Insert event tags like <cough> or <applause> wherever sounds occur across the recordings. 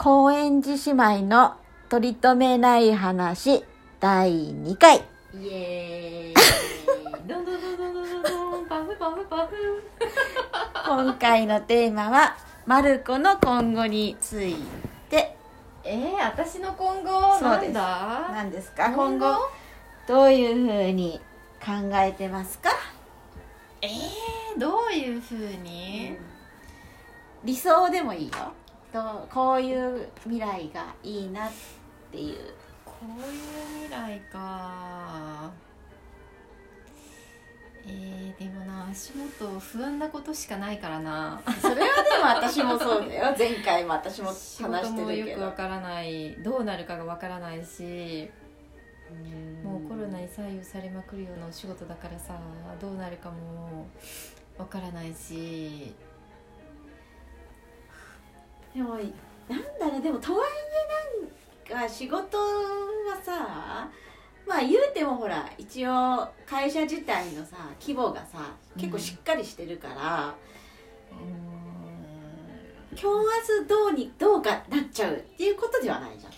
高円寺姉妹の取り留めない話第2回。イエーイ。どんどんどんどんどんどんパフパフパフ。今回のテーマはマルコの今後について。えー、私の今後なんだ？何ですか？今後？どういうふうに考えてますか、えー、どういうふうに、理想でもいいよどうこういう未来がいいなっていう。こういう未来か。えー、でもな足元不安なことしかないからな。それはでも私もそうだよ。前回も私も話仕事してもるけど。よくわからない。どうなるかがわからないし。もうコロナに左右されまくるようなお仕事だからさどうなるかもわからないしでもなんだろうでもとはいえなんか仕事はさまあ言うてもほら一応会社自体のさ規模がさ結構しっかりしてるから、今日明日どうにどうかなっちゃうっていうことではないじゃん。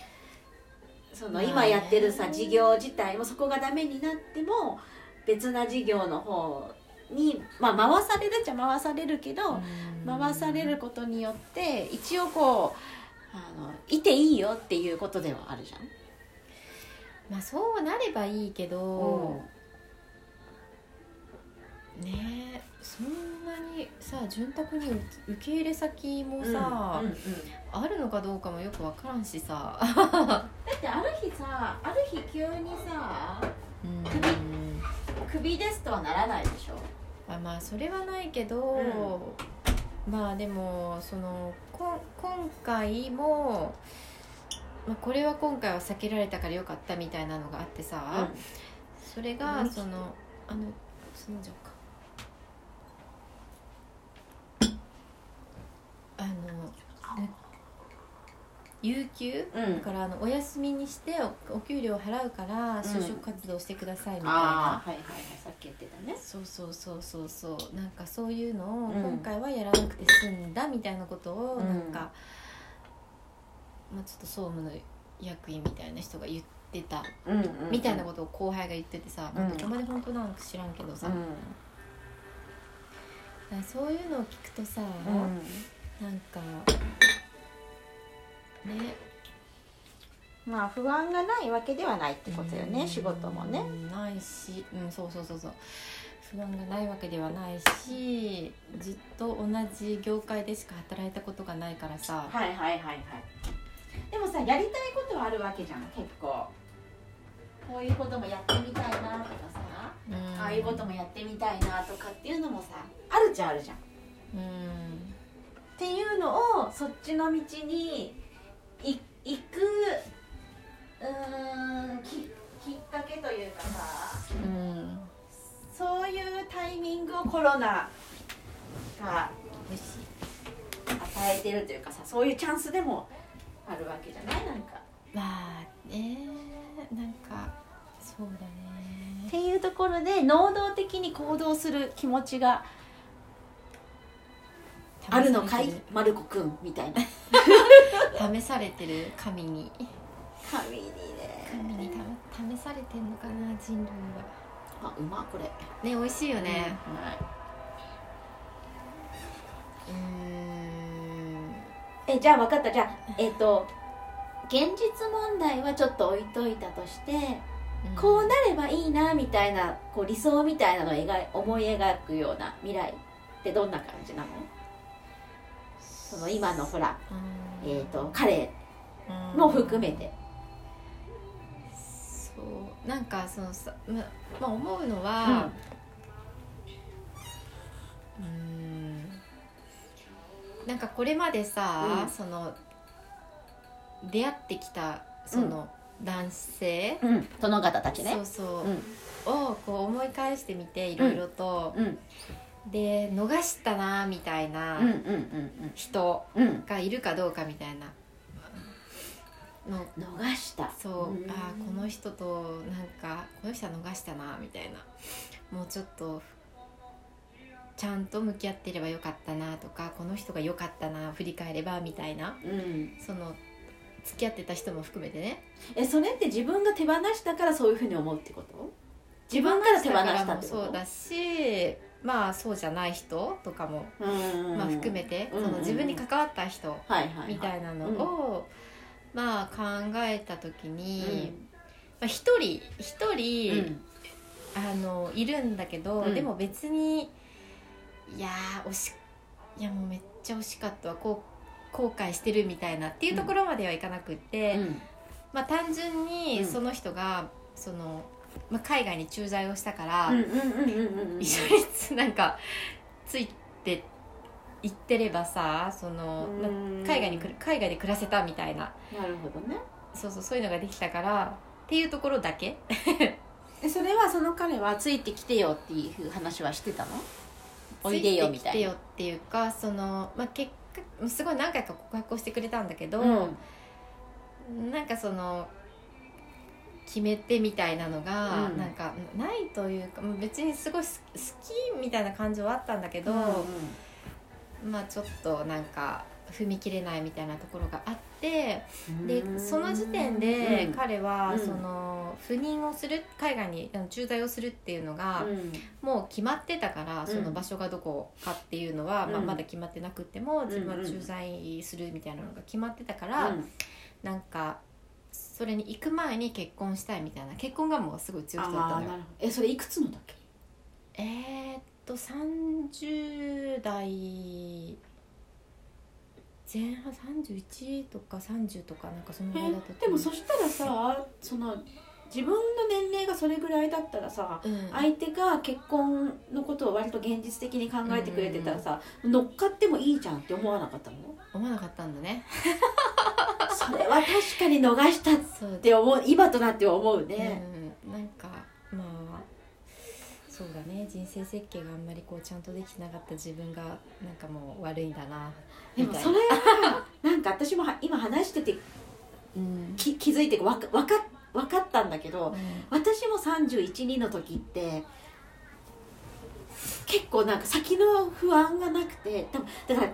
その今やってるさ事業自体もそこがダメになっても別な事業の方に、まあ、回されるっちゃ回されるけど、回されることによって一応こうあのいていいよっていうことではあるじゃん。まあそうなればいいけど、ねえそんなにさ潤沢に受け入れ先もさ、うんうんうん。あるのかどうかもよくわからんしさ、<laughs> だってある日さある日急にさクビですとはならないでしょ。あまあそれはないけど、まあでもそのこん今回も、まあ、これは今回は避けられたからよかったみたいなのがあってさ、それがうんそのあのそのじゃかあのね有給？うん。だからあのお休みにしておお給料払うから就職活動してくださいみたいな、ああはいはいはい。さっき言ってたね。そうそうそうそうそう。なんかそういうのをうん。今回はやらなくて済んだみたいなことをうん。なんか、まあ、ちょっと総務の役員みたいな人が言ってたうんうんみたいなことを後輩が言っててさ、うん。まあどこまで本当なのか知らんけどさ、そういうのを聞くとさ、ん。なんかねまあ不安がないわけではないってことよね、うん仕事もね。ないし、うん、そうそうそうそう不安がないわけではないしずっと同じ業界でしか働いたことがないからさ、はいはいはいはい。でもさやりたいことはあるわけじゃん結構。こういうこともやってみたいなとかさ、うんああいうこともやってみたいなとかっていうのもさあるっちゃあるじゃん。っうんていうのをそっちの道にい行くうーんききっかけというかさうん。そういうタイミングをコロナが与えてるというかさそういうチャンスでもあるわけじゃない？なんか。まあねなんかそうだっねていうところで能動的に行動する気持ちがあるのかい？マルコくんみたいな <laughs> 試されてる神に。神にね。神にた試されてんのかな人類は。あうまこれ。ね美味しいよね。うんうんえじゃあ分かった。じゃあえっ、と現実問題はちょっと置いといたとして、こうなればいいなみたいなこう理想みたいなのを描い思い描くような未来ってどんな感じなの？その今のほら、うん。えっ、と彼うん。も含めて。そう。なんかそのさ、ままあ、思うのはうん。なんかこれまでさ、うん。その出会ってきたその男性、うん、うん、殿方たちね。そうそう、うん。をこう思い返してみていろいろと、うんで逃したなみたいな人がいるかどうかみたいな。の逃した。そう、ん。あーこの人となんかこの人は逃したなみたいな。もうちょっとちゃんと向き合ってればよかったなとかこの人が良かったな振り返ればみたいな。うん。その付き合ってた人も含めてね。えそれって自分が手放したからそういうふうに思うってこと？自分から手放したってこと？そうだしまあそうじゃない人とかも、うんまあ、含めて、その自分に関わった人みたいなのを、まあ考えた時に、うん。まあ、一人一人、うん。あのいるんだけど、うん。でも別にいやー惜しいやもうめっちゃ惜しかったわ。こう後悔してるみたいなっていうところまではいかなくって、うん。まあ単純うん。にその人が、その、まあ、海外に駐在をしたから、一緒につなんかついて行ってればさその、まあうん海外にくる海外で暮らせたみたいな。なるほどね。そうそうそういうのができたからっていうところだけ。<laughs> えそれはその彼はついてきてよっていう話はしてたの？おいでよみたいな。つてきてよっていうかその、まあ、結果すごい何回か告白をしてくれたんだけど、うん。なんかその決めてみたいなのが、うん。なんかないというかまあ別にすごい好きみたいな感じはあったんだけど、まあちょっとなんか踏み切れないみたいなところがあってでその時点でうん。彼はうん。その赴任をする海外に駐在をするっていうのがうん。もう決まってたからん。その場所がどこかっていうのはまあうん。まだ決まってなくても自分は駐在するみたいなのが決まってたからうん。なんかそれに行く前に結婚したいみたいな結婚がもうすごい強い人だったのよ。あーなるほど。えそれいくつの時？えーっと30代前半31とか30とかなんかそのぐらいだったとでもそしたらさその自分の年齢がそれぐらいだったらさうん。相手が結婚のことを割と現実的に考えてくれてたらさ乗っかってもいいじゃんって思わなかったの？思わなかったんだね <laughs> それは確かに逃したって思う今となっては思うね、うん、なんかまあそうだね。人生設計があんまりこうちゃんとできてなかった自分がなんかもう悪いんだなでもそれはなんか私もは今話しててうん。き気づいてわかわか分かったんだけどうん。私も312の時って結構なんか先の不安がなくて多分だから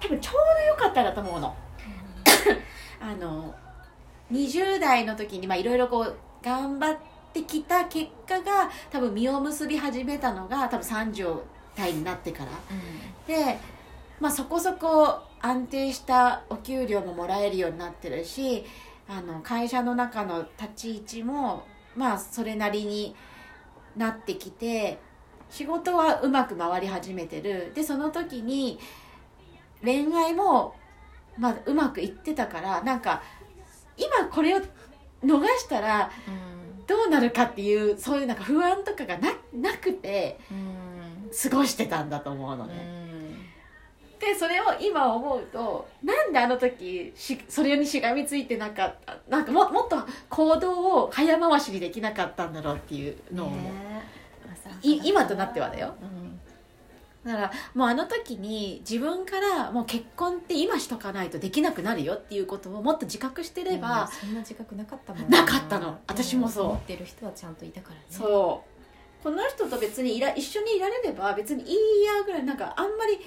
多分ちょうど良かったなと思うの。あの20代の時にまあいろいろこう頑張ってきた結果が多分実を結び始めたのが多分30代になってから。で、まあ、そこそこ安定したお給料ももらえるようになってるしあの会社の中の立ち位置もまあそれなりになってきて仕事はうまく回り始めてる。でその時に恋愛も、まあ、うまくいってたからなんか今これを逃したらうん。どうなるかっていうそういうなんか不安とかがななくてうん。過ごしてたんだと思うのうね。ん。でそれを今思うとなんであの時しそれにしがみついてなかったなんかももっと行動を早回しにできなかったんだろうっていうのをねい今となってはだよ。うんだからもうあの時に自分からもう結婚って今しとかないとできなくなるよっていうことをもっと自覚してれば、うんそんな自覚なかったもんなかったの。私もそう。思ってる人はちゃんといたからね。そう。この人と別にいら一緒にいられれば別にいいやぐらいなんかあんまり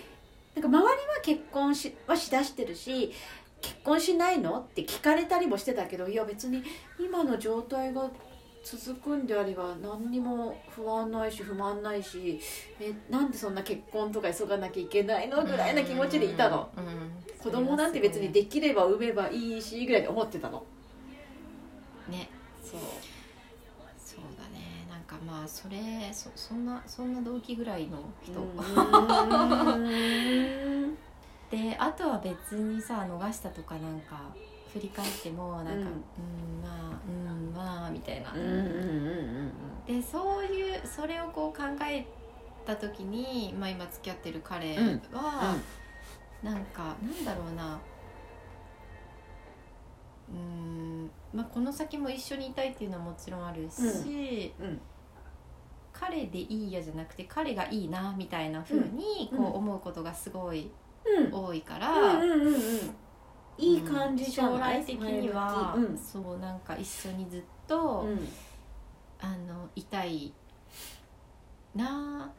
なんか周りは結婚しはしだしてるし結婚しないの？って聞かれたりもしてたけどいや別に今の状態が続くんであれば何にも不安ないし不満ないしえなんでそんな結婚とか急がなきゃいけないのぐらいな気持ちでいたの、うんうん。子供なんて別にできれば産めばいいしぐらいで思ってたの。ね。そう。そうだね。なんかまあそれそそんなそんな動機ぐらいの人、うん。であとは別にさ逃したとかなんか振り返ってもなんか、ううんん、まあうんまあみたいな、うんうんうんうんでそういうそれをこう考えた時に、まあ、今付き合ってる彼うん。は、なんかなんだろうな。うん、まあ、この先も一緒にいたいっていうのはもちろんあるし、うん。彼でいいやじゃなくて彼がいいなみたいな風にうん。こう思うことがすごいうん。多いから、感じじゃ将ない、来的には、前向きそうなんか一緒にずっと、うん。うんあのいたいな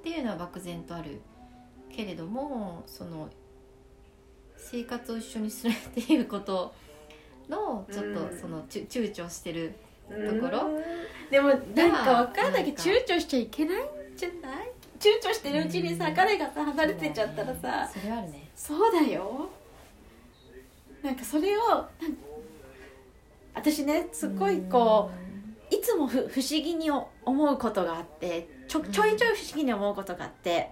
っていうのは漠然とあるけれどもその生活を一緒にするっていうことのちょっうん。とそのちゅ躊躇してるところ。でもなんかわかんないけど躊躇しちゃいけないんじゃない？躊躇してるうちにさ、うん。彼がさ離れてっちゃったらさ、それはあるね。そうだよなんかそれをなんか私ねすっごいこういつもふ不思議に思うことがあってちょちょいちょい不思議に思うことがあって、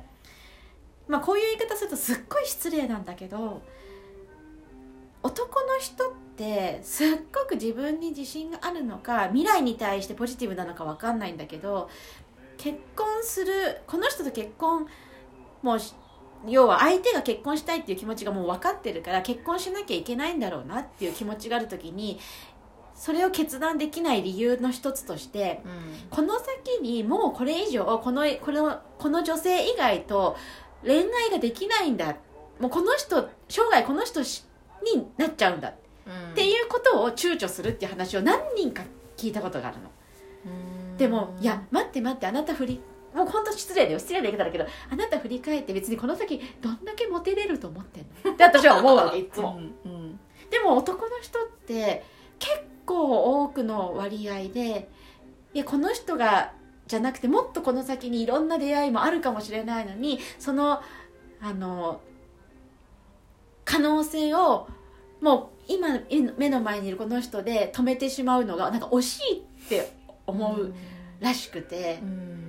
まあこういう言い方するとすっごい失礼なんだけど男の人ってすっごく自分に自信があるのか未来に対してポジティブなのか分かんないんだけど結婚するこの人と結婚もうし要は相手が結婚したいっていう気持ちがもう分かってるから結婚しなきゃいけないんだろうなっていう気持ちがある時にそれを決断できない理由の一つとしてうん。この先にもうこれ以上このこのこの女性以外と恋愛ができないんだ。もうこの人生涯この人しになっちゃうんだ。っうん。ていうことを躊躇するっていう話を何人か聞いたことがあるの。うん。でもいや待って待ってあなた振りもう本当失礼だよ。失礼な言い方だけどあなた振り返って別にこの先どんだけモテれると思ってんの？<laughs> って私は思うわけいつも。うんうん。でも男の人って結構多くの割合でいやこの人がじゃなくてもっとこの先にいろんな出会いもあるかもしれないのにそのあの可能性をもう今目の前にいるこの人で止めてしまうのがなんか惜しいって思うらしくて。うん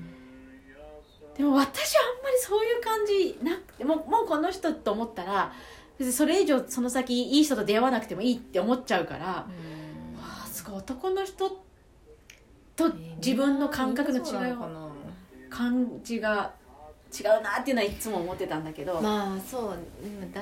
でも私はあんまりそういう感じなくてもうもうこの人と思ったら別にそれ以上その先いい人と出会わなくてもいいって思っちゃうから、わあすごい男の人と自分の感覚の違いを感じが違うなっていうのはいつも思ってたんだけど、まあそう男